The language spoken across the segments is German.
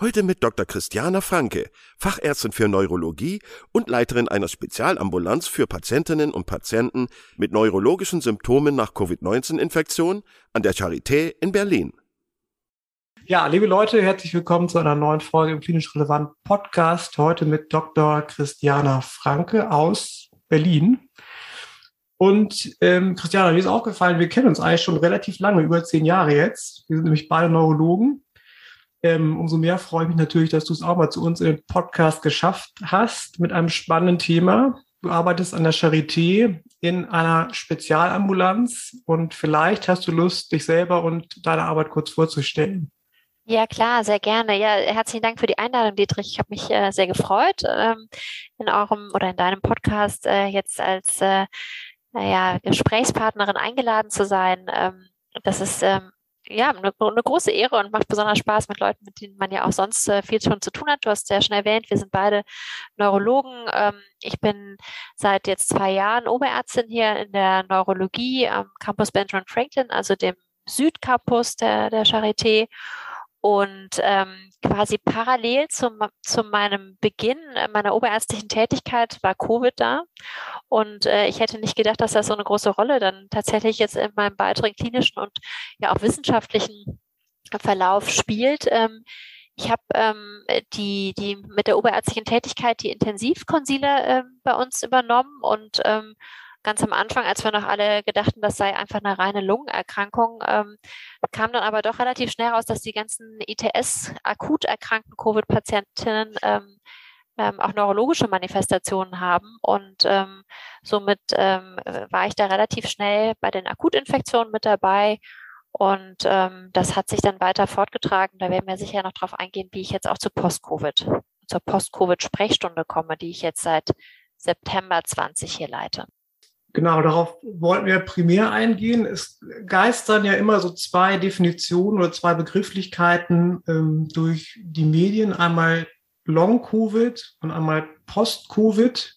Heute mit Dr. Christiana Franke, Fachärztin für Neurologie und Leiterin einer Spezialambulanz für Patientinnen und Patienten mit neurologischen Symptomen nach Covid-19-Infektion an der Charité in Berlin. Ja, liebe Leute, herzlich willkommen zu einer neuen Folge im Klinisch Relevant Podcast. Heute mit Dr. Christiana Franke aus Berlin. Und ähm, Christiana, mir ist aufgefallen, wir kennen uns eigentlich schon relativ lange, über zehn Jahre jetzt. Wir sind nämlich beide Neurologen. Ähm, umso mehr freue ich mich natürlich, dass du es auch mal zu uns den Podcast geschafft hast mit einem spannenden Thema. Du arbeitest an der Charité in einer Spezialambulanz und vielleicht hast du Lust, dich selber und deine Arbeit kurz vorzustellen. Ja, klar, sehr gerne. Ja, herzlichen Dank für die Einladung, Dietrich. Ich habe mich äh, sehr gefreut, ähm, in eurem oder in deinem Podcast äh, jetzt als äh, naja, Gesprächspartnerin eingeladen zu sein. Ähm, das ist ähm, ja, eine, eine, große Ehre und macht besonders Spaß mit Leuten, mit denen man ja auch sonst äh, viel schon zu tun hat. Du hast ja schon erwähnt, wir sind beide Neurologen. Ähm, ich bin seit jetzt zwei Jahren Oberärztin hier in der Neurologie am Campus Benjamin Franklin, also dem Südcampus der, der Charité. Und ähm, quasi parallel zum, zu meinem Beginn meiner oberärztlichen Tätigkeit war Covid da. Und äh, ich hätte nicht gedacht, dass das so eine große Rolle dann tatsächlich jetzt in meinem weiteren klinischen und ja auch wissenschaftlichen Verlauf spielt. Ähm, ich habe ähm, die, die mit der oberärztlichen Tätigkeit die Intensivkonsile äh, bei uns übernommen und ähm, ganz am Anfang, als wir noch alle gedachten, das sei einfach eine reine Lungenerkrankung, ähm, kam dann aber doch relativ schnell raus, dass die ganzen ITS akut erkrankten Covid-Patientinnen ähm, ähm, auch neurologische Manifestationen haben. Und ähm, somit ähm, war ich da relativ schnell bei den Akutinfektionen mit dabei. Und ähm, das hat sich dann weiter fortgetragen. Da werden wir sicher noch drauf eingehen, wie ich jetzt auch zu Post-Covid, zur Post-Covid-Sprechstunde komme, die ich jetzt seit September 20 hier leite. Genau, darauf wollten wir primär eingehen. Es geistern ja immer so zwei Definitionen oder zwei Begrifflichkeiten ähm, durch die Medien. Einmal Long-Covid und einmal Post-Covid.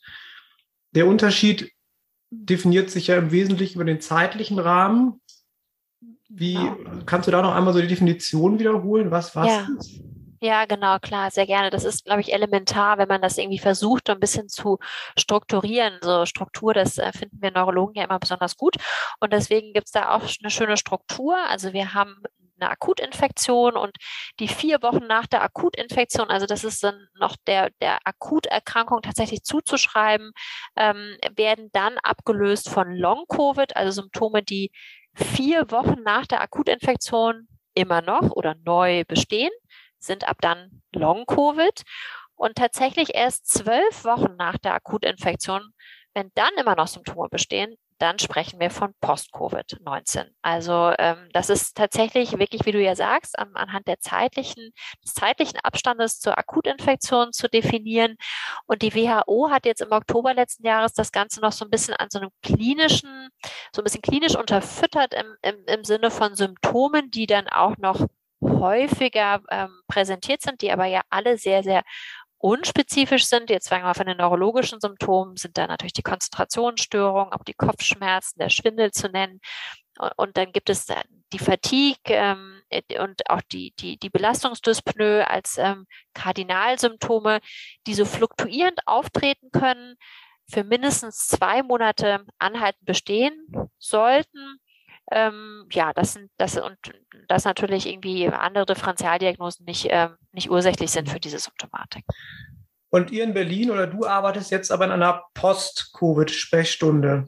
Der Unterschied definiert sich ja im Wesentlichen über den zeitlichen Rahmen. Wie ja. kannst du da noch einmal so die Definition wiederholen? Was was ja. ist? Ja, genau, klar, sehr gerne. Das ist, glaube ich, elementar, wenn man das irgendwie versucht, ein bisschen zu strukturieren. So Struktur, das äh, finden wir Neurologen ja immer besonders gut. Und deswegen gibt es da auch eine schöne Struktur. Also wir haben eine Akutinfektion und die vier Wochen nach der Akutinfektion, also das ist dann noch der, der Akuterkrankung tatsächlich zuzuschreiben, ähm, werden dann abgelöst von Long-Covid, also Symptome, die vier Wochen nach der Akutinfektion immer noch oder neu bestehen sind ab dann Long-Covid. Und tatsächlich erst zwölf Wochen nach der Akutinfektion, wenn dann immer noch Symptome bestehen, dann sprechen wir von Post-Covid-19. Also ähm, das ist tatsächlich wirklich, wie du ja sagst, an, anhand der zeitlichen, des zeitlichen Abstandes zur Akutinfektion zu definieren. Und die WHO hat jetzt im Oktober letzten Jahres das Ganze noch so ein bisschen an so einem klinischen, so ein bisschen klinisch unterfüttert im, im, im Sinne von Symptomen, die dann auch noch häufiger ähm, präsentiert sind, die aber ja alle sehr, sehr unspezifisch sind, jetzt sagen wir mal von den neurologischen Symptomen, sind da natürlich die Konzentrationsstörungen, auch die Kopfschmerzen, der Schwindel zu nennen. Und dann gibt es die Fatigue ähm, und auch die, die, die Belastungsdyspnoe als ähm, Kardinalsymptome, die so fluktuierend auftreten können, für mindestens zwei Monate anhaltend bestehen sollten. Ähm, ja, das sind das und das natürlich irgendwie andere Differentialdiagnosen nicht, ähm, nicht ursächlich sind für diese Symptomatik. Und ihr in Berlin oder du arbeitest jetzt aber in einer Post-Covid-Sprechstunde.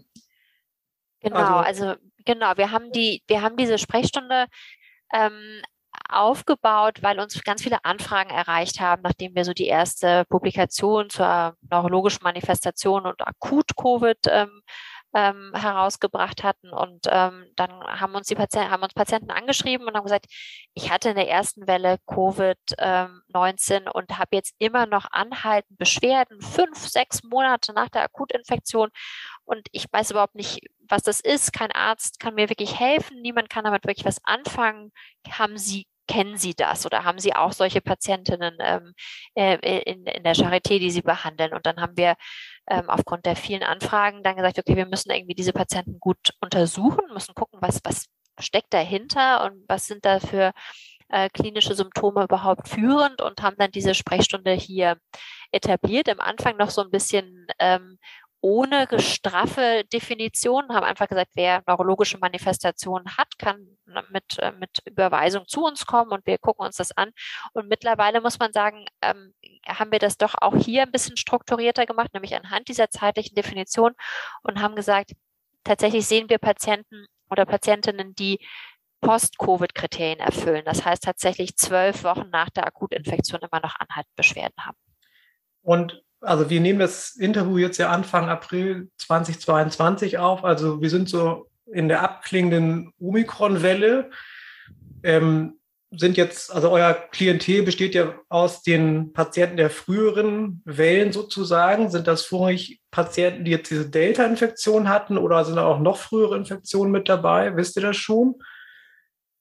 Genau, also, also, genau, wir haben die, wir haben diese Sprechstunde ähm, aufgebaut, weil uns ganz viele Anfragen erreicht haben, nachdem wir so die erste Publikation zur neurologischen Manifestation und Akut-Covid ähm, ähm, herausgebracht hatten. Und ähm, dann haben uns die Patienten, haben uns Patienten angeschrieben und haben gesagt, ich hatte in der ersten Welle Covid-19 ähm, und habe jetzt immer noch anhaltend Beschwerden, fünf, sechs Monate nach der Akutinfektion. Und ich weiß überhaupt nicht, was das ist. Kein Arzt kann mir wirklich helfen. Niemand kann damit wirklich was anfangen. Haben Sie kennen Sie das oder haben Sie auch solche Patientinnen ähm, äh, in, in der Charité, die Sie behandeln? Und dann haben wir ähm, aufgrund der vielen Anfragen dann gesagt, okay, wir müssen irgendwie diese Patienten gut untersuchen, müssen gucken, was, was steckt dahinter und was sind da für äh, klinische Symptome überhaupt führend und haben dann diese Sprechstunde hier etabliert. Am Anfang noch so ein bisschen ähm, ohne straffe Definition, haben einfach gesagt, wer neurologische Manifestationen hat, kann mit, äh, mit Überweisung zu uns kommen und wir gucken uns das an. Und mittlerweile muss man sagen, ähm, haben wir das doch auch hier ein bisschen strukturierter gemacht, nämlich anhand dieser zeitlichen Definition und haben gesagt, tatsächlich sehen wir Patienten oder Patientinnen, die Post-Covid-Kriterien erfüllen. Das heißt tatsächlich zwölf Wochen nach der Akutinfektion immer noch anhaltend Beschwerden haben. Und also wir nehmen das Interview jetzt ja Anfang April 2022 auf. Also wir sind so in der abklingenden Omikron-Welle. Ähm, sind jetzt, also euer Klientel besteht ja aus den Patienten der früheren Wellen sozusagen. Sind das vorrangig Patienten, die jetzt diese Delta-Infektion hatten oder sind da auch noch frühere Infektionen mit dabei? Wisst ihr das schon?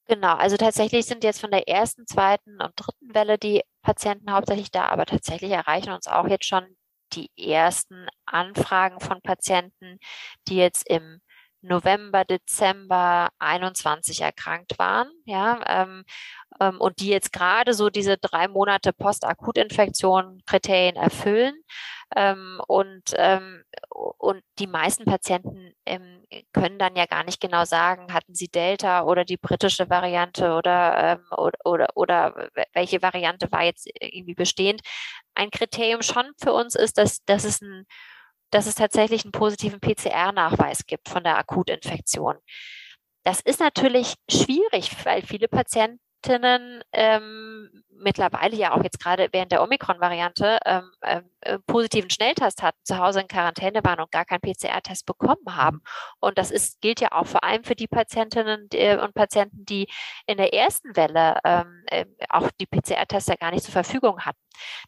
Genau, also tatsächlich sind jetzt von der ersten, zweiten und dritten Welle die Patienten hauptsächlich da, aber tatsächlich erreichen uns auch jetzt schon die ersten Anfragen von Patienten, die jetzt im November, Dezember 21 erkrankt waren, ja, ähm, ähm, und die jetzt gerade so diese drei Monate Postakutinfektion Kriterien erfüllen. Ähm, und, ähm, und die meisten Patienten ähm, können dann ja gar nicht genau sagen, hatten sie Delta oder die britische Variante oder, ähm, oder, oder, oder welche Variante war jetzt irgendwie bestehend. Ein Kriterium schon für uns ist, dass, dass es ein dass es tatsächlich einen positiven PCR-Nachweis gibt von der Akutinfektion. Das ist natürlich schwierig, weil viele Patienten ähm, mittlerweile ja auch jetzt gerade während der Omikron-Variante ähm, ähm, äh, positiven Schnelltest hatten, zu Hause in Quarantäne waren und gar keinen PCR-Test bekommen haben. Und das ist, gilt ja auch vor allem für die Patientinnen äh, und Patienten, die in der ersten Welle ähm, äh, auch die PCR-Tests ja gar nicht zur Verfügung hatten.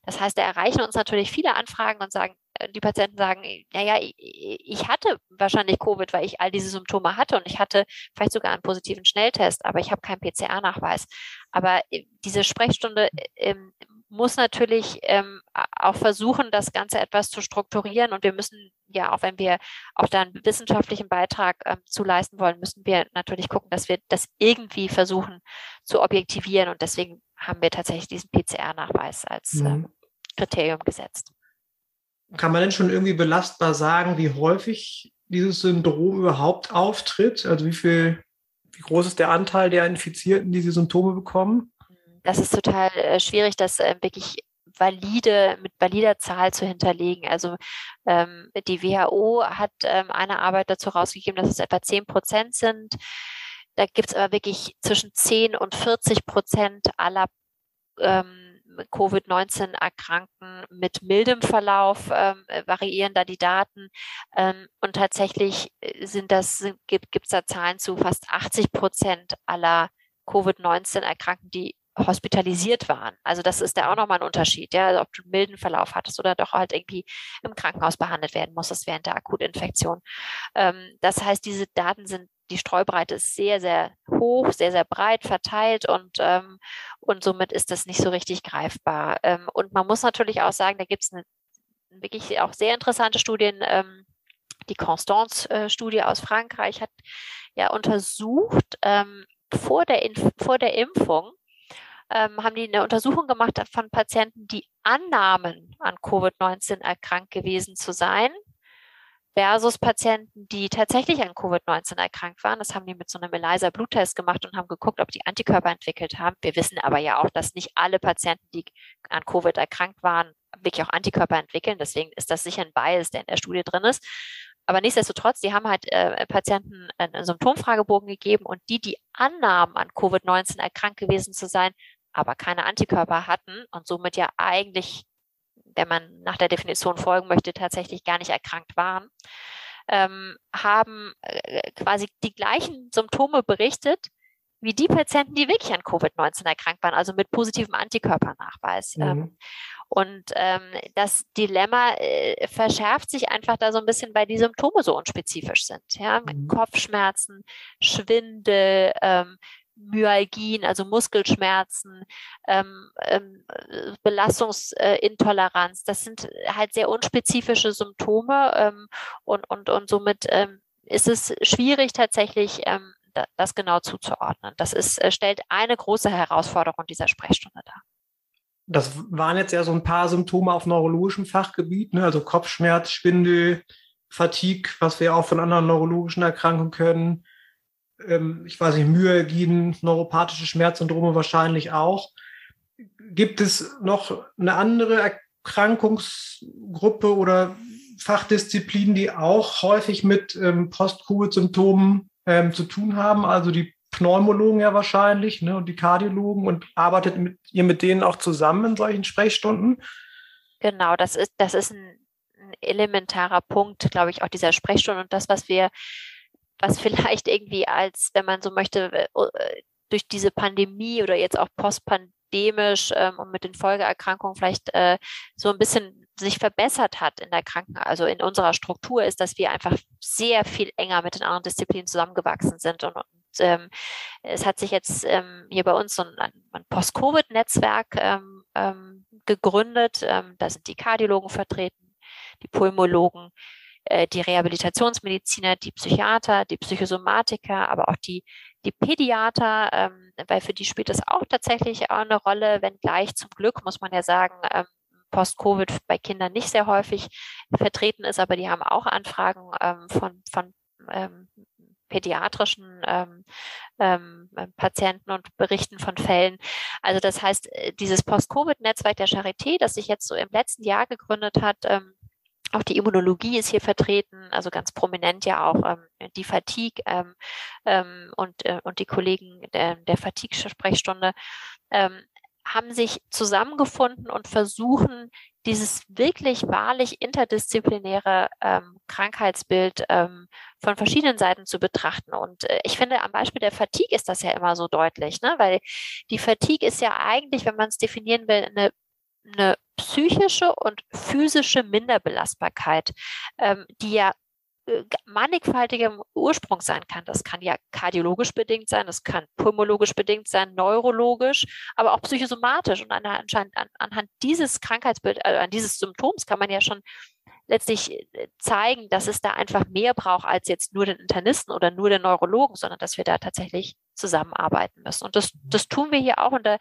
Das heißt, da erreichen uns natürlich viele Anfragen und sagen, die Patienten sagen, naja, ich hatte wahrscheinlich Covid, weil ich all diese Symptome hatte und ich hatte vielleicht sogar einen positiven Schnelltest, aber ich habe keinen PCR-Nachweis. Aber äh, diese Sprechstunde ähm, muss natürlich ähm, auch versuchen, das Ganze etwas zu strukturieren. Und wir müssen ja, auch wenn wir auch da einen wissenschaftlichen Beitrag ähm, zu leisten wollen, müssen wir natürlich gucken, dass wir das irgendwie versuchen zu objektivieren. Und deswegen haben wir tatsächlich diesen PCR-Nachweis als mhm. ähm, Kriterium gesetzt. Kann man denn schon irgendwie belastbar sagen, wie häufig dieses Syndrom überhaupt auftritt? Also wie viel, wie groß ist der Anteil der Infizierten, die diese Symptome bekommen? Das ist total äh, schwierig, das äh, wirklich valide, mit valider Zahl zu hinterlegen. Also ähm, die WHO hat ähm, eine Arbeit dazu rausgegeben, dass es etwa 10 Prozent sind. Da gibt es aber wirklich zwischen 10 und 40 Prozent aller ähm, Covid-19-Erkrankten mit mildem Verlauf ähm, variieren da die Daten. Ähm, und tatsächlich äh, sind das, gibt es da Zahlen zu fast 80 Prozent aller Covid-19-Erkrankten, die hospitalisiert waren. Also das ist da auch nochmal ein Unterschied, ja, also ob du einen milden Verlauf hattest oder doch halt irgendwie im Krankenhaus behandelt werden musstest während der Akutinfektion. Ähm, das heißt, diese Daten sind die Streubreite ist sehr, sehr hoch, sehr, sehr breit verteilt und, ähm, und somit ist das nicht so richtig greifbar. Ähm, und man muss natürlich auch sagen, da gibt es eine wirklich auch sehr interessante Studien. Ähm, die Constance-Studie aus Frankreich hat ja untersucht, ähm, vor, der vor der Impfung, ähm, haben die eine Untersuchung gemacht von Patienten, die annahmen, an Covid-19 erkrankt gewesen zu sein, versus Patienten, die tatsächlich an Covid-19 erkrankt waren. Das haben die mit so einem ELISA-Bluttest gemacht und haben geguckt, ob die Antikörper entwickelt haben. Wir wissen aber ja auch, dass nicht alle Patienten, die an Covid erkrankt waren, wirklich auch Antikörper entwickeln. Deswegen ist das sicher ein Bias, der in der Studie drin ist. Aber nichtsdestotrotz, die haben halt äh, Patienten einen Symptomfragebogen gegeben und die, die annahmen, an Covid-19 erkrankt gewesen zu sein, aber keine Antikörper hatten und somit ja eigentlich wenn man nach der Definition folgen möchte, tatsächlich gar nicht erkrankt waren, ähm, haben äh, quasi die gleichen Symptome berichtet wie die Patienten, die wirklich an Covid-19 erkrankt waren, also mit positivem Antikörpernachweis. Mhm. Ähm, und ähm, das Dilemma äh, verschärft sich einfach da so ein bisschen, weil die Symptome so unspezifisch sind. Ja? Mhm. Kopfschmerzen, Schwindel, ähm, Myalgien, also Muskelschmerzen, ähm, ähm, Belastungsintoleranz. Das sind halt sehr unspezifische Symptome ähm, und, und, und somit ähm, ist es schwierig tatsächlich, ähm, das genau zuzuordnen. Das ist, äh, stellt eine große Herausforderung dieser Sprechstunde dar. Das waren jetzt ja so ein paar Symptome auf neurologischem Fachgebiet, ne? also Kopfschmerz, Schwindel, Fatigue, was wir auch von anderen neurologischen Erkrankungen können ähm, ich weiß nicht, Myalgien, neuropathische Schmerzsyndrome wahrscheinlich auch. Gibt es noch eine andere Erkrankungsgruppe oder Fachdisziplin, die auch häufig mit ähm, Post-Covid-Symptomen ähm, zu tun haben? Also die Pneumologen ja wahrscheinlich ne, und die Kardiologen und arbeitet mit, ihr mit denen auch zusammen in solchen Sprechstunden? Genau, das ist, das ist ein, ein elementarer Punkt, glaube ich, auch dieser Sprechstunde und das, was wir was vielleicht irgendwie als, wenn man so möchte, äh, äh, durch diese Pandemie oder jetzt auch postpandemisch ähm, und mit den Folgeerkrankungen vielleicht äh, so ein bisschen sich verbessert hat in der Kranken, also in unserer Struktur, ist, dass wir einfach sehr viel enger mit den anderen Disziplinen zusammengewachsen sind und, und ähm, es hat sich jetzt ähm, hier bei uns so ein, ein Post-Covid-Netzwerk ähm, ähm, gegründet. Ähm, da sind die Kardiologen vertreten, die Pulmologen, äh, die Rehabilitationsmediziner, die Psychiater, die Psychosomatiker, aber auch die, die Pädiater, ähm, weil für die spielt es auch tatsächlich auch eine Rolle, wenngleich zum Glück, muss man ja sagen, ähm, Post-Covid bei Kindern nicht sehr häufig vertreten ist, aber die haben auch Anfragen ähm, von, von ähm, pädiatrischen ähm, ähm, Patienten und berichten von Fällen. Also das heißt, äh, dieses Post-Covid-Netzwerk der Charité, das sich jetzt so im letzten Jahr gegründet hat, ähm, auch die Immunologie ist hier vertreten, also ganz prominent ja auch ähm, die Fatigue ähm, ähm, und, äh, und die Kollegen der, der Fatigue-Sprechstunde ähm, haben sich zusammengefunden und versuchen, dieses wirklich wahrlich interdisziplinäre ähm, Krankheitsbild ähm, von verschiedenen Seiten zu betrachten. Und äh, ich finde, am Beispiel der Fatigue ist das ja immer so deutlich, ne? weil die Fatigue ist ja eigentlich, wenn man es definieren will, eine eine psychische und physische Minderbelastbarkeit, ähm, die ja äh, mannigfaltigem Ursprung sein kann. Das kann ja kardiologisch bedingt sein, das kann pulmologisch bedingt sein, neurologisch, aber auch psychosomatisch. Und anhand, anhand dieses Krankheitsbild, also an dieses Symptoms kann man ja schon letztlich äh, zeigen, dass es da einfach mehr braucht als jetzt nur den Internisten oder nur den Neurologen, sondern dass wir da tatsächlich zusammenarbeiten müssen. Und das, das tun wir hier auch. Und da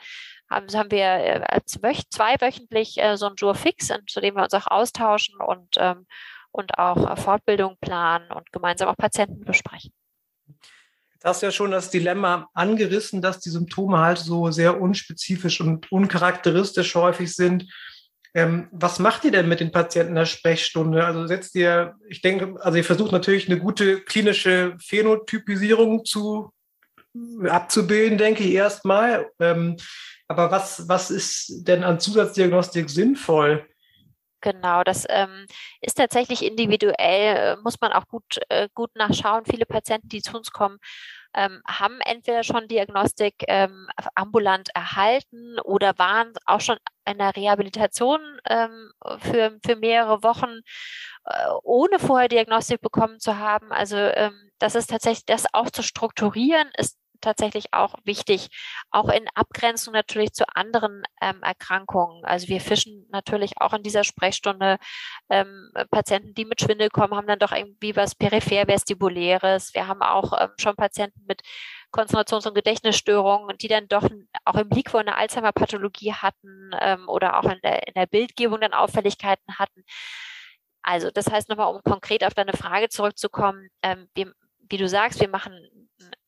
haben, haben wir äh, zweiwöchentlich äh, so ein Jour fix, zu dem wir uns auch austauschen und, ähm, und auch äh, Fortbildung planen und gemeinsam auch Patienten besprechen. Jetzt hast du ja schon das Dilemma angerissen, dass die Symptome halt so sehr unspezifisch und uncharakteristisch häufig sind. Ähm, was macht ihr denn mit den Patienten in der Sprechstunde? Also setzt ihr, ich denke, also ihr versucht natürlich eine gute klinische Phänotypisierung zu abzubilden, denke ich erstmal. Ähm, aber was, was ist denn an Zusatzdiagnostik sinnvoll? Genau, das ähm, ist tatsächlich individuell, äh, muss man auch gut, äh, gut nachschauen. Viele Patienten, die zu uns kommen, ähm, haben entweder schon Diagnostik ähm, ambulant erhalten oder waren auch schon in der Rehabilitation ähm, für, für mehrere Wochen, äh, ohne vorher Diagnostik bekommen zu haben. Also ähm, das ist tatsächlich, das auch zu strukturieren, ist tatsächlich auch wichtig, auch in Abgrenzung natürlich zu anderen ähm, Erkrankungen. Also wir fischen natürlich auch in dieser Sprechstunde ähm, Patienten, die mit Schwindel kommen, haben dann doch irgendwie was peripher-vestibuläres. Wir haben auch ähm, schon Patienten mit Konzentrations- und Gedächtnisstörungen, die dann doch auch im Liquor eine Alzheimer-Pathologie hatten ähm, oder auch in der, in der Bildgebung dann Auffälligkeiten hatten. Also das heißt nochmal, um konkret auf deine Frage zurückzukommen, ähm, wir, wie du sagst, wir machen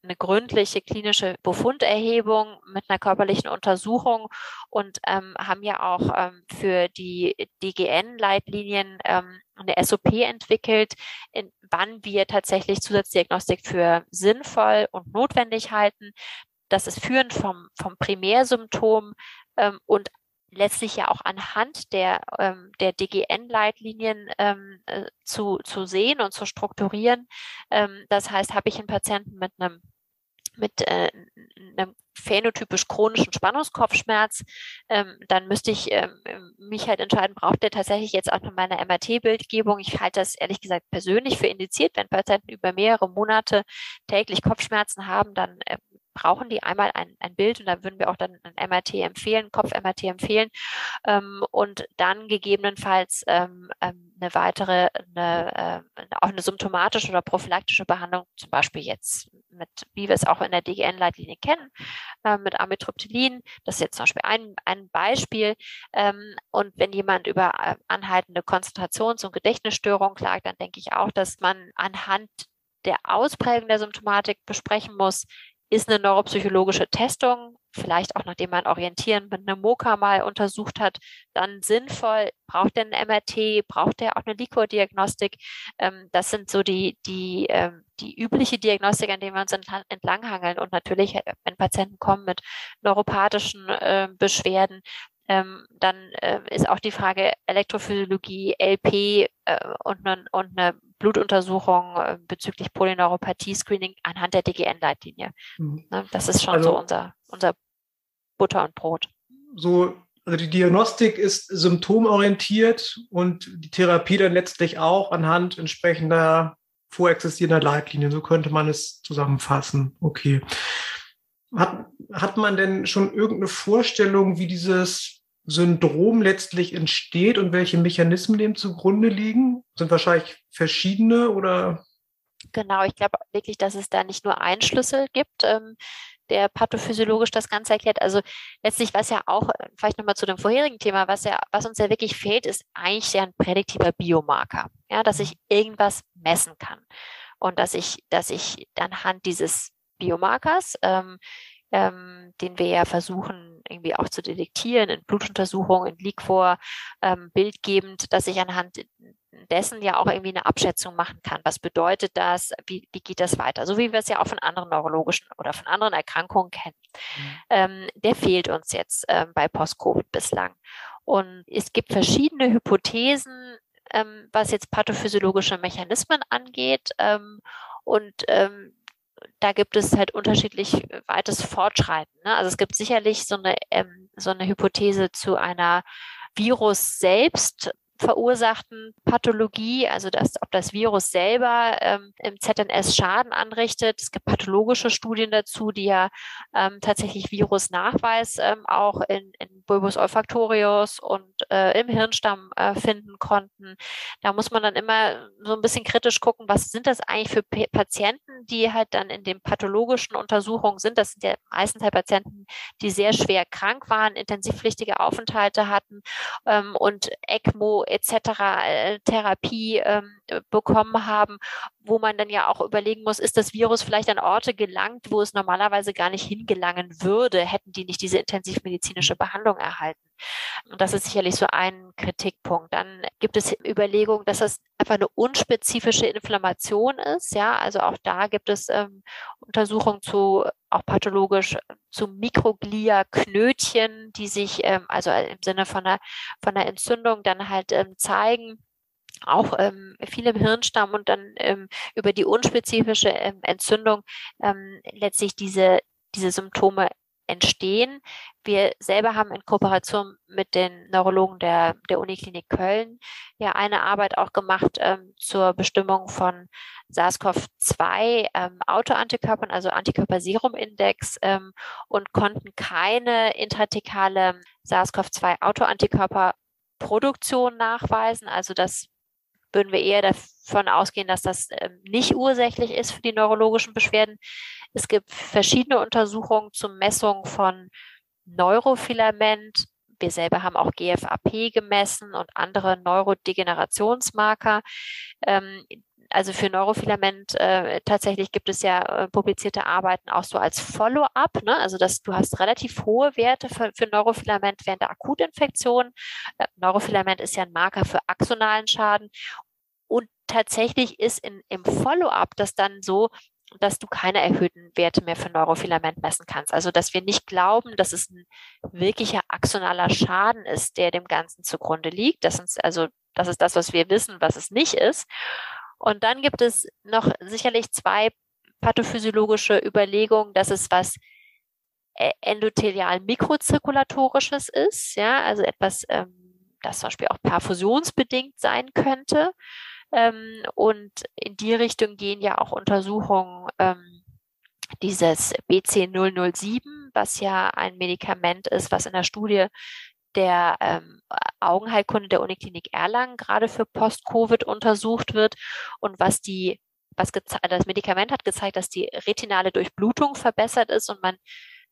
eine gründliche klinische Befunderhebung mit einer körperlichen Untersuchung und ähm, haben ja auch ähm, für die DGN-Leitlinien ähm, eine SOP entwickelt, in, wann wir tatsächlich Zusatzdiagnostik für sinnvoll und notwendig halten. Das ist führend vom, vom Primärsymptom ähm, und letztlich ja auch anhand der, ähm, der DGN-Leitlinien ähm, äh, zu, zu sehen und zu strukturieren. Ähm, das heißt, habe ich einen Patienten mit einem mit äh, einem phänotypisch chronischen Spannungskopfschmerz, ähm, dann müsste ich ähm, mich halt entscheiden, braucht der tatsächlich jetzt auch noch meine MRT-Bildgebung? Ich halte das ehrlich gesagt persönlich für indiziert. Wenn Patienten über mehrere Monate täglich Kopfschmerzen haben, dann äh, brauchen die einmal ein, ein Bild und da würden wir auch dann ein MRT empfehlen, Kopf-MRT empfehlen ähm, und dann gegebenenfalls ähm, ähm, eine weitere, eine, äh, auch eine symptomatische oder prophylaktische Behandlung, zum Beispiel jetzt mit, wie wir es auch in der DGN-Leitlinie kennen, äh, mit Amitriptylin. Das ist jetzt zum Beispiel ein, ein Beispiel. Ähm, und wenn jemand über äh, anhaltende Konzentrations- und Gedächtnisstörungen klagt, dann denke ich auch, dass man anhand der Ausprägung der Symptomatik besprechen muss, ist eine neuropsychologische Testung, vielleicht auch nachdem man orientieren mit einem MOCA mal untersucht hat, dann sinnvoll. Braucht der ein MRT? Braucht der auch eine Liquordiagnostik? Ähm, das sind so die, die, ähm, die übliche Diagnostik, an denen wir uns entlanghangeln. Und natürlich, äh, wenn Patienten kommen mit neuropathischen äh, Beschwerden, ähm, dann äh, ist auch die Frage Elektrophysiologie, LP äh, und, ne, und eine Blutuntersuchung äh, bezüglich Polyneuropathie-Screening anhand der DGN-Leitlinie. Mhm. Ne, das ist schon also, so unser, unser Butter und Brot. So, also die Diagnostik ist symptomorientiert und die Therapie dann letztlich auch anhand entsprechender vorexistierender Leitlinien. So könnte man es zusammenfassen. Okay. Hat, hat man denn schon irgendeine Vorstellung, wie dieses Syndrom letztlich entsteht und welche Mechanismen dem zugrunde liegen? Sind wahrscheinlich verschiedene oder? Genau, ich glaube wirklich, dass es da nicht nur einen Schlüssel gibt, ähm, der pathophysiologisch das Ganze erklärt. Also letztlich, was ja auch, vielleicht nochmal zu dem vorherigen Thema, was ja, was uns ja wirklich fehlt, ist eigentlich ja ein prädiktiver Biomarker. Ja, dass ich irgendwas messen kann. Und dass ich, dass ich anhand dieses Biomarkers ähm, ähm, den wir ja versuchen irgendwie auch zu detektieren in Blutuntersuchungen, in Liquor, ähm, bildgebend, dass ich anhand dessen ja auch irgendwie eine Abschätzung machen kann. Was bedeutet das? Wie, wie geht das weiter? So wie wir es ja auch von anderen neurologischen oder von anderen Erkrankungen kennen. Mhm. Ähm, der fehlt uns jetzt ähm, bei Post-Covid bislang. Und es gibt verschiedene Hypothesen, ähm, was jetzt pathophysiologische Mechanismen angeht. Ähm, und ähm, da gibt es halt unterschiedlich äh, weites Fortschreiten. Ne? Also es gibt sicherlich so eine, ähm, so eine Hypothese zu einer Virus selbst verursachten Pathologie, also dass, ob das Virus selber ähm, im ZNS Schaden anrichtet. Es gibt pathologische Studien dazu, die ja ähm, tatsächlich Virusnachweis ähm, auch in, in Bulbus olfactorius und äh, im Hirnstamm äh, finden konnten. Da muss man dann immer so ein bisschen kritisch gucken, was sind das eigentlich für P Patienten, die halt dann in den pathologischen Untersuchungen sind. Das sind ja meistens halt Patienten, die sehr schwer krank waren, intensivpflichtige Aufenthalte hatten ähm, und ECMO etc. Äh, Therapie ähm, bekommen haben, wo man dann ja auch überlegen muss, ist das Virus vielleicht an Orte gelangt, wo es normalerweise gar nicht hingelangen würde, hätten die nicht diese intensivmedizinische Behandlung erhalten. Und das ist sicherlich so ein Kritikpunkt. Dann gibt es Überlegungen, dass das einfach eine unspezifische Inflammation ist. Ja, also auch da gibt es ähm, Untersuchungen zu auch pathologisch zu Mikroglia-Knötchen, die sich ähm, also im Sinne von einer, von einer Entzündung dann halt ähm, zeigen auch ähm, viel im Hirnstamm und dann ähm, über die unspezifische ähm, Entzündung ähm, letztlich diese, diese Symptome entstehen. Wir selber haben in Kooperation mit den Neurologen der, der Uniklinik Köln ja eine Arbeit auch gemacht ähm, zur Bestimmung von SARS-CoV-2 ähm, Autoantikörpern, also Antikörperserumindex ähm, und konnten keine intratikale SARS-CoV-2 Autoantikörperproduktion nachweisen. Also das würden wir eher davon ausgehen, dass das ähm, nicht ursächlich ist für die neurologischen Beschwerden. Es gibt verschiedene Untersuchungen zur Messung von Neurofilament. Wir selber haben auch GFAP gemessen und andere Neurodegenerationsmarker. Also für Neurofilament äh, tatsächlich gibt es ja äh, publizierte Arbeiten auch so als Follow-up. Ne? Also dass du hast relativ hohe Werte für, für Neurofilament während der Akutinfektion. Äh, Neurofilament ist ja ein Marker für axonalen Schaden. Und tatsächlich ist in, im Follow-up das dann so, dass du keine erhöhten Werte mehr für Neurofilament messen kannst. Also dass wir nicht glauben, dass es ein wirklicher axonaler Schaden ist, der dem Ganzen zugrunde liegt. Das ist also das ist das, was wir wissen, was es nicht ist. Und dann gibt es noch sicherlich zwei pathophysiologische Überlegungen, dass es was äh, endothelial mikrozirkulatorisches ist, ja, also etwas, ähm, das zum Beispiel auch perfusionsbedingt sein könnte. Ähm, und in die Richtung gehen ja auch Untersuchungen ähm, dieses BC007, was ja ein Medikament ist, was in der Studie der ähm, Augenheilkunde der Uniklinik Erlangen gerade für Post-Covid untersucht wird und was die, was das Medikament hat gezeigt, dass die retinale Durchblutung verbessert ist und man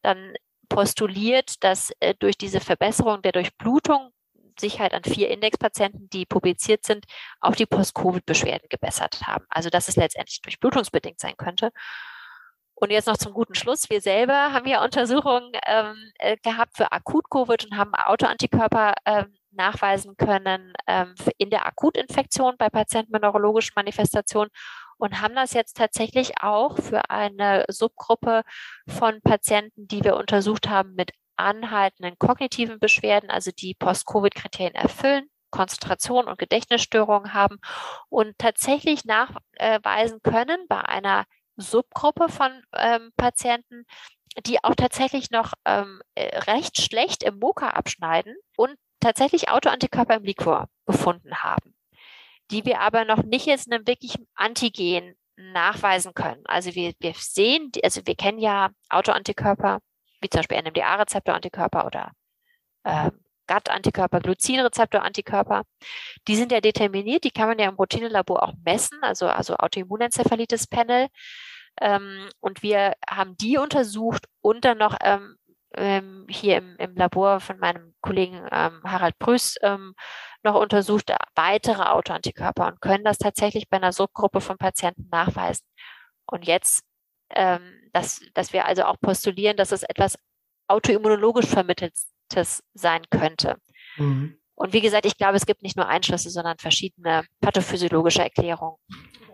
dann postuliert, dass äh, durch diese Verbesserung der Durchblutung sich halt an vier Indexpatienten, die publiziert sind, auch die Post-Covid-Beschwerden gebessert haben. Also dass es letztendlich durchblutungsbedingt sein könnte. Und jetzt noch zum guten Schluss. Wir selber haben ja Untersuchungen ähm, äh, gehabt für Akut-Covid und haben Autoantikörper ähm, nachweisen können ähm, in der Akutinfektion bei Patienten mit neurologischen Manifestationen und haben das jetzt tatsächlich auch für eine Subgruppe von Patienten, die wir untersucht haben mit anhaltenden kognitiven Beschwerden, also die Post-Covid-Kriterien erfüllen, Konzentration und Gedächtnisstörungen haben und tatsächlich nachweisen können bei einer Subgruppe von ähm, Patienten, die auch tatsächlich noch ähm, äh, recht schlecht im Moka abschneiden und tatsächlich Autoantikörper im Liquor gefunden haben, die wir aber noch nicht jetzt einem wirklichen Antigen nachweisen können. Also wir, wir sehen, also wir kennen ja Autoantikörper wie zum Beispiel NMDA-Rezeptor-Antikörper oder äh, GATT-Antikörper, Glucinrezeptor-Antikörper. Die sind ja determiniert, die kann man ja im Routinelabor auch messen, also, also Autoimmunenzephalitis-Panel. Ähm, und wir haben die untersucht und dann noch ähm, ähm, hier im, im Labor von meinem Kollegen ähm, Harald Brüß ähm, noch untersucht weitere Autoantikörper und können das tatsächlich bei einer Subgruppe von Patienten nachweisen. Und jetzt ähm, dass, dass wir also auch postulieren, dass es etwas autoimmunologisch Vermitteltes sein könnte. Mhm. Und wie gesagt, ich glaube, es gibt nicht nur Einschlüsse, sondern verschiedene pathophysiologische Erklärungen.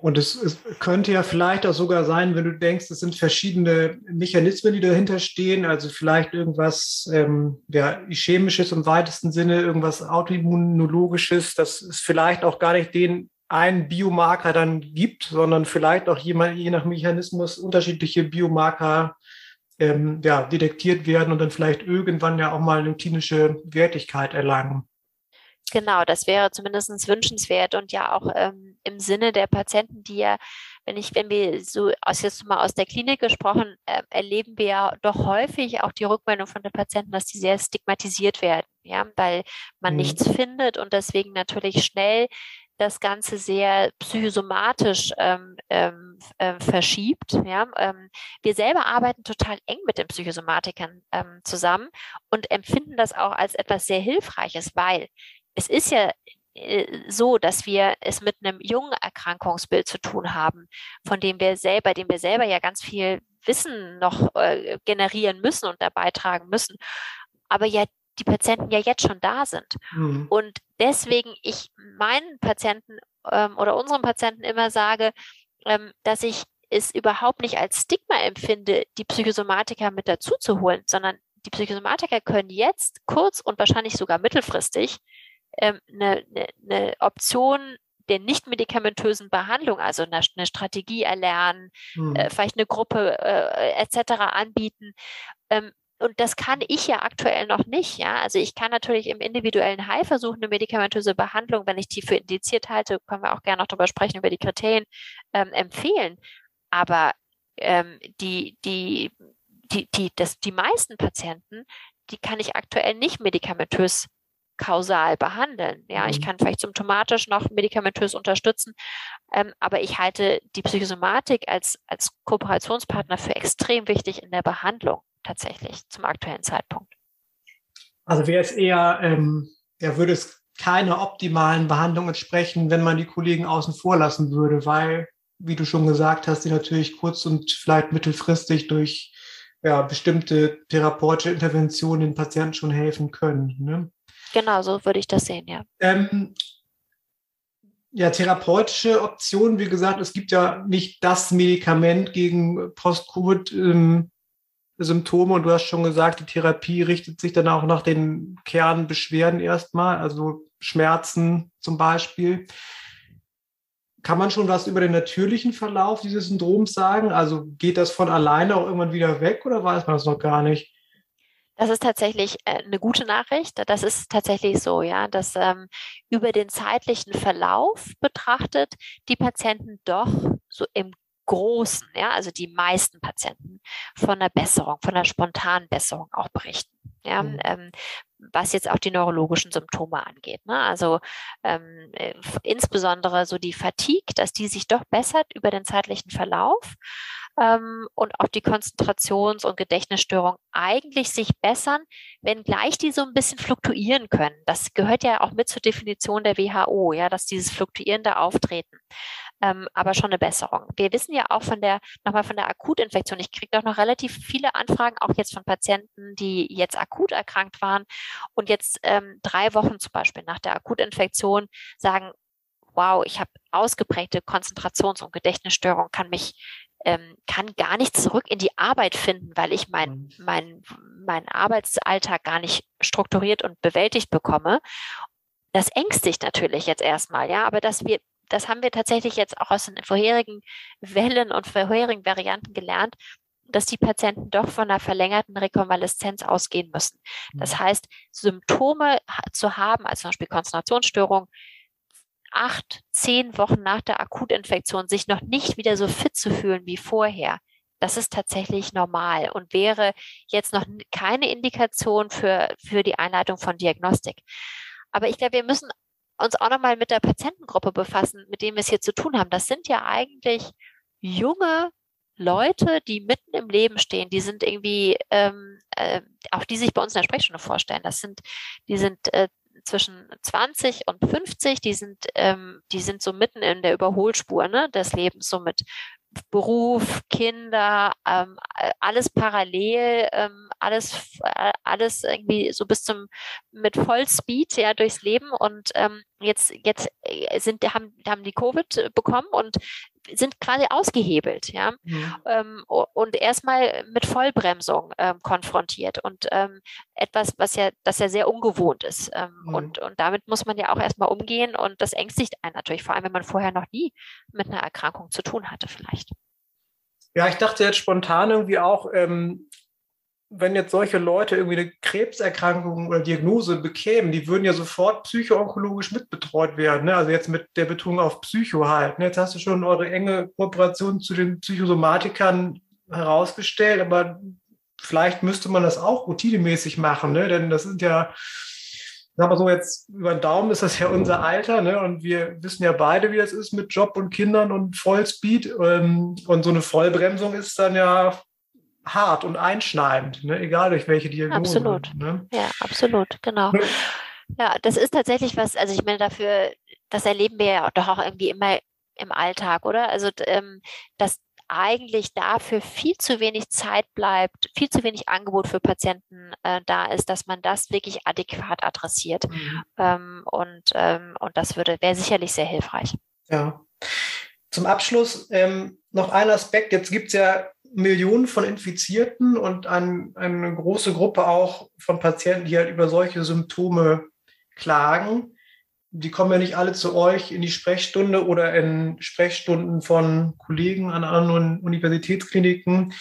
Und es, es, könnte ja vielleicht auch sogar sein, wenn du denkst, es sind verschiedene Mechanismen, die dahinter stehen, also vielleicht irgendwas ähm, ja, chemisches im weitesten Sinne, irgendwas autoimmunologisches, dass es vielleicht auch gar nicht den einen Biomarker dann gibt, sondern vielleicht auch je, je nach Mechanismus unterschiedliche Biomarker ähm, ja, detektiert werden und dann vielleicht irgendwann ja auch mal eine klinische Wertigkeit erlangen. Genau, das wäre zumindest wünschenswert und ja auch ähm, im Sinne der Patienten, die ja, wenn ich, wenn wir so aus jetzt mal aus der Klinik gesprochen, äh, erleben wir ja doch häufig auch die Rückmeldung von den Patienten, dass die sehr stigmatisiert werden, ja, weil man mhm. nichts findet und deswegen natürlich schnell das Ganze sehr psychosomatisch ähm, ähm, äh, verschiebt. Ja? Ähm, wir selber arbeiten total eng mit den Psychosomatikern ähm, zusammen und empfinden das auch als etwas sehr Hilfreiches, weil es ist ja äh, so, dass wir es mit einem jungen Erkrankungsbild zu tun haben, von dem wir selber, dem wir selber ja ganz viel Wissen noch äh, generieren müssen und dabei tragen müssen. Aber ja die Patienten ja jetzt schon da sind. Mhm. Und deswegen ich meinen Patienten ähm, oder unseren Patienten immer sage, ähm, dass ich es überhaupt nicht als Stigma empfinde, die Psychosomatiker mit dazu zu holen, sondern die Psychosomatiker können jetzt kurz und wahrscheinlich sogar mittelfristig ähm, eine, eine, eine Option der nicht medikamentösen Behandlung, also eine, eine Strategie erlernen, hm. äh, vielleicht eine Gruppe äh, etc. anbieten. Ähm, und das kann ich ja aktuell noch nicht. Ja, also ich kann natürlich im individuellen Heilversuch eine medikamentöse Behandlung, wenn ich die für indiziert halte, können wir auch gerne noch darüber sprechen über die Kriterien ähm, empfehlen. Aber ähm, die die die die das die meisten Patienten, die kann ich aktuell nicht medikamentös kausal behandeln. Ja, mhm. ich kann vielleicht symptomatisch noch medikamentös unterstützen, ähm, aber ich halte die Psychosomatik als, als Kooperationspartner für extrem wichtig in der Behandlung tatsächlich zum aktuellen Zeitpunkt. Also wäre es eher, ähm, ja, würde es keiner optimalen Behandlung entsprechen, wenn man die Kollegen außen vor lassen würde, weil, wie du schon gesagt hast, die natürlich kurz- und vielleicht mittelfristig durch ja, bestimmte therapeutische Interventionen den Patienten schon helfen können. Ne? Genau, so würde ich das sehen, ja. Ähm, ja, therapeutische Optionen, wie gesagt, es gibt ja nicht das Medikament gegen Post-Covid. Ähm, Symptome und du hast schon gesagt, die Therapie richtet sich dann auch nach den Kernbeschwerden erstmal, also Schmerzen zum Beispiel. Kann man schon was über den natürlichen Verlauf dieses Syndroms sagen? Also geht das von alleine auch irgendwann wieder weg oder weiß man das noch gar nicht? Das ist tatsächlich äh, eine gute Nachricht. Das ist tatsächlich so, ja, dass ähm, über den zeitlichen Verlauf betrachtet die Patienten doch so im Großen, ja, also die meisten Patienten von einer Besserung, von einer spontanen Besserung auch berichten. Ja, mhm. ähm, was jetzt auch die neurologischen Symptome angeht. Ne? Also ähm, äh, insbesondere so die Fatigue, dass die sich doch bessert über den zeitlichen Verlauf ähm, und auch die Konzentrations- und Gedächtnisstörung eigentlich sich bessern, wenngleich die so ein bisschen fluktuieren können. Das gehört ja auch mit zur Definition der WHO, ja, dass dieses fluktuierende Auftreten ähm, aber schon eine Besserung. Wir wissen ja auch von der, nochmal von der Akutinfektion, ich kriege doch noch relativ viele Anfragen, auch jetzt von Patienten, die jetzt akut erkrankt waren und jetzt ähm, drei Wochen zum Beispiel nach der Akutinfektion sagen, wow, ich habe ausgeprägte Konzentrations- und Gedächtnisstörung, kann mich ähm, kann gar nicht zurück in die Arbeit finden, weil ich mein, mhm. mein, mein Arbeitsalltag gar nicht strukturiert und bewältigt bekomme. Das ängstigt natürlich jetzt erstmal, ja, aber dass wir das haben wir tatsächlich jetzt auch aus den vorherigen Wellen und vorherigen Varianten gelernt, dass die Patienten doch von einer verlängerten Rekonvaleszenz ausgehen müssen. Das mhm. heißt, Symptome zu haben, als zum Beispiel Konzentrationsstörung, acht, zehn Wochen nach der Akutinfektion sich noch nicht wieder so fit zu fühlen wie vorher. Das ist tatsächlich normal und wäre jetzt noch keine Indikation für, für die Einleitung von Diagnostik. Aber ich glaube, wir müssen uns auch nochmal mit der Patientengruppe befassen, mit denen wir es hier zu tun haben. Das sind ja eigentlich junge Leute, die mitten im Leben stehen, die sind irgendwie, ähm, äh, auch die sich bei uns in der Sprechstunde vorstellen. Das sind, die sind äh, zwischen 20 und 50, die sind, ähm, die sind so mitten in der Überholspur ne, des Lebens, so mit Beruf, Kinder, ähm, alles parallel, ähm, alles, alles irgendwie so bis zum mit Vollspeed ja durchs Leben. Und ähm, jetzt jetzt äh, sind haben haben die Covid bekommen und sind quasi ausgehebelt, ja, mhm. ähm, und erstmal mit Vollbremsung ähm, konfrontiert und ähm, etwas, was ja, das ja sehr ungewohnt ist ähm, mhm. und und damit muss man ja auch erstmal umgehen und das ängstigt einen natürlich, vor allem wenn man vorher noch nie mit einer Erkrankung zu tun hatte, vielleicht. Ja, ich dachte jetzt spontan irgendwie auch, ähm, wenn jetzt solche Leute irgendwie eine Krebserkrankung oder Diagnose bekämen, die würden ja sofort psychoonkologisch mitbetreut werden. Ne? Also jetzt mit der Betonung auf Psycho halt. Ne? Jetzt hast du schon eure enge Kooperation zu den Psychosomatikern herausgestellt, aber vielleicht müsste man das auch routinemäßig machen, ne? denn das sind ja, sagen wir so, jetzt über den Daumen ist das ja unser Alter ne? und wir wissen ja beide, wie das ist mit Job und Kindern und Vollspeed ähm, und so eine Vollbremsung ist dann ja hart und einschneidend, ne? egal durch welche Diagnose. Absolut. Ne? Ja, absolut, genau. Ja, das ist tatsächlich was, also ich meine, dafür, das erleben wir ja doch auch irgendwie immer im Alltag, oder? Also, ähm, dass eigentlich dafür viel zu wenig Zeit bleibt, viel zu wenig Angebot für Patienten äh, da ist, dass man das wirklich adäquat adressiert. Mhm. Ähm, und, ähm, und das würde, wäre sicherlich sehr hilfreich. Ja. Zum Abschluss ähm, noch ein Aspekt. Jetzt gibt es ja Millionen von Infizierten und ein, eine große Gruppe auch von Patienten, die halt über solche Symptome klagen. die kommen ja nicht alle zu euch in die Sprechstunde oder in Sprechstunden von Kollegen an anderen Universitätskliniken.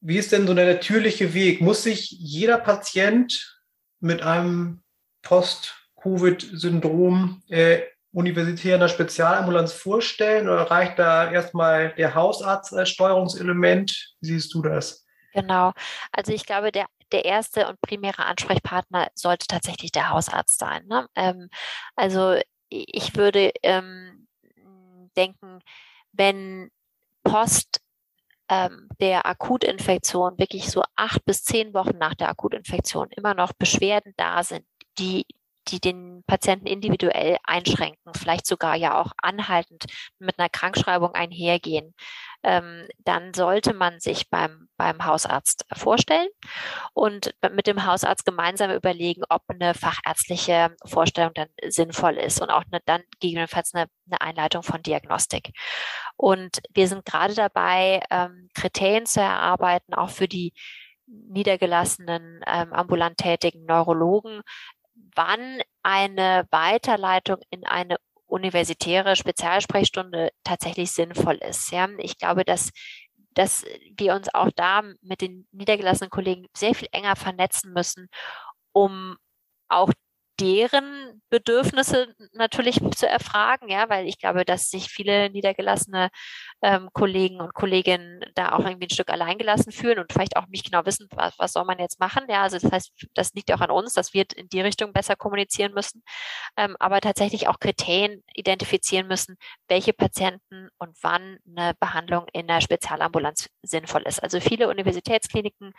Wie ist denn so der natürliche Weg? Muss sich jeder Patient mit einem Post-Covid-Syndrom äh, universitär in der Spezialambulanz vorstellen oder reicht da erstmal der Hausarzt als Steuerungselement? Wie siehst du das? Genau. Also ich glaube, der, der erste und primäre Ansprechpartner sollte tatsächlich der Hausarzt sein. Ne? Ähm, also ich würde ähm, denken, wenn Post ähm, der Akutinfektion wirklich so acht bis zehn Wochen nach der Akutinfektion immer noch Beschwerden da sind, die die den Patienten individuell einschränken, vielleicht sogar ja auch anhaltend mit einer Krankschreibung einhergehen, ähm, dann sollte man sich beim, beim Hausarzt vorstellen und mit dem Hausarzt gemeinsam überlegen, ob eine fachärztliche Vorstellung dann sinnvoll ist und auch eine, dann gegebenenfalls eine, eine Einleitung von Diagnostik. Und wir sind gerade dabei, ähm, Kriterien zu erarbeiten, auch für die niedergelassenen ähm, ambulant tätigen Neurologen, wann eine Weiterleitung in eine universitäre Spezialsprechstunde tatsächlich sinnvoll ist. Ja, ich glaube, dass dass wir uns auch da mit den niedergelassenen Kollegen sehr viel enger vernetzen müssen, um auch deren Bedürfnisse natürlich zu erfragen, ja, weil ich glaube, dass sich viele niedergelassene ähm, Kollegen und Kolleginnen da auch irgendwie ein Stück alleingelassen fühlen und vielleicht auch nicht genau wissen, was, was soll man jetzt machen. Ja, also das heißt, das liegt auch an uns, dass wir in die Richtung besser kommunizieren müssen, ähm, aber tatsächlich auch Kriterien identifizieren müssen, welche Patienten und wann eine Behandlung in der Spezialambulanz sinnvoll ist. Also viele Universitätskliniken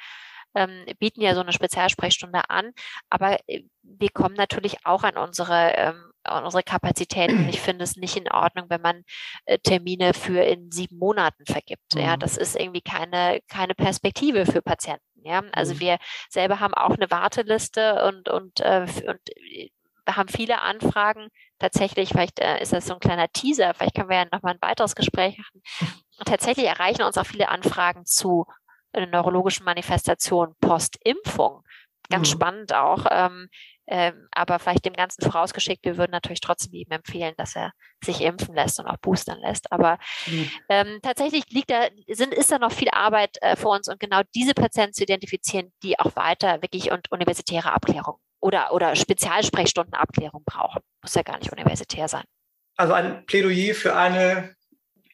ähm, bieten ja so eine Spezialsprechstunde an, aber äh, wir kommen natürlich auch an unsere, ähm, an unsere Kapazitäten. Ich finde es nicht in Ordnung, wenn man äh, Termine für in sieben Monaten vergibt. Mhm. Ja, das ist irgendwie keine, keine Perspektive für Patienten. Ja, also mhm. wir selber haben auch eine Warteliste und, und, äh, und äh, haben viele Anfragen. Tatsächlich, vielleicht äh, ist das so ein kleiner Teaser, vielleicht können wir ja nochmal ein weiteres Gespräch machen. Und tatsächlich erreichen uns auch viele Anfragen zu eine neurologische Manifestation post-Impfung. Ganz mhm. spannend auch. Ähm, ähm, aber vielleicht dem Ganzen vorausgeschickt, wir würden natürlich trotzdem jedem empfehlen, dass er sich impfen lässt und auch boostern lässt. Aber mhm. ähm, tatsächlich liegt da, sind, ist da noch viel Arbeit äh, vor uns und genau diese Patienten zu identifizieren, die auch weiter wirklich und universitäre Abklärung oder, oder Spezialsprechstundenabklärung brauchen. Muss ja gar nicht universitär sein. Also ein Plädoyer für eine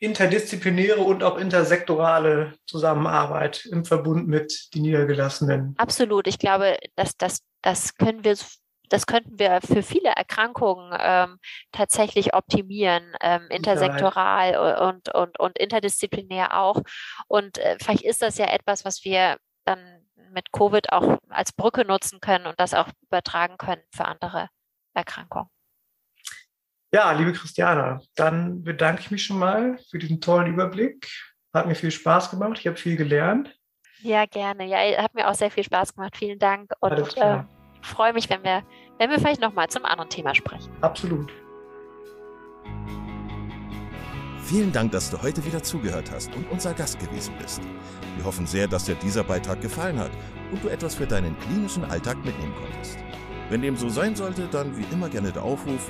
interdisziplinäre und auch intersektorale Zusammenarbeit im Verbund mit den Niedergelassenen. Absolut. Ich glaube, dass das, das können wir das könnten wir für viele Erkrankungen ähm, tatsächlich optimieren, ähm, intersektoral und, und, und interdisziplinär auch. Und äh, vielleicht ist das ja etwas, was wir dann mit Covid auch als Brücke nutzen können und das auch übertragen können für andere Erkrankungen. Ja, liebe Christiana, dann bedanke ich mich schon mal für diesen tollen Überblick. Hat mir viel Spaß gemacht. Ich habe viel gelernt. Ja, gerne. Ja, hat mir auch sehr viel Spaß gemacht. Vielen Dank. Und äh, freue mich, wenn wir, wenn wir vielleicht nochmal zum anderen Thema sprechen. Absolut. Vielen Dank, dass du heute wieder zugehört hast und unser Gast gewesen bist. Wir hoffen sehr, dass dir dieser Beitrag gefallen hat und du etwas für deinen klinischen Alltag mitnehmen konntest. Wenn dem so sein sollte, dann wie immer gerne der Aufruf,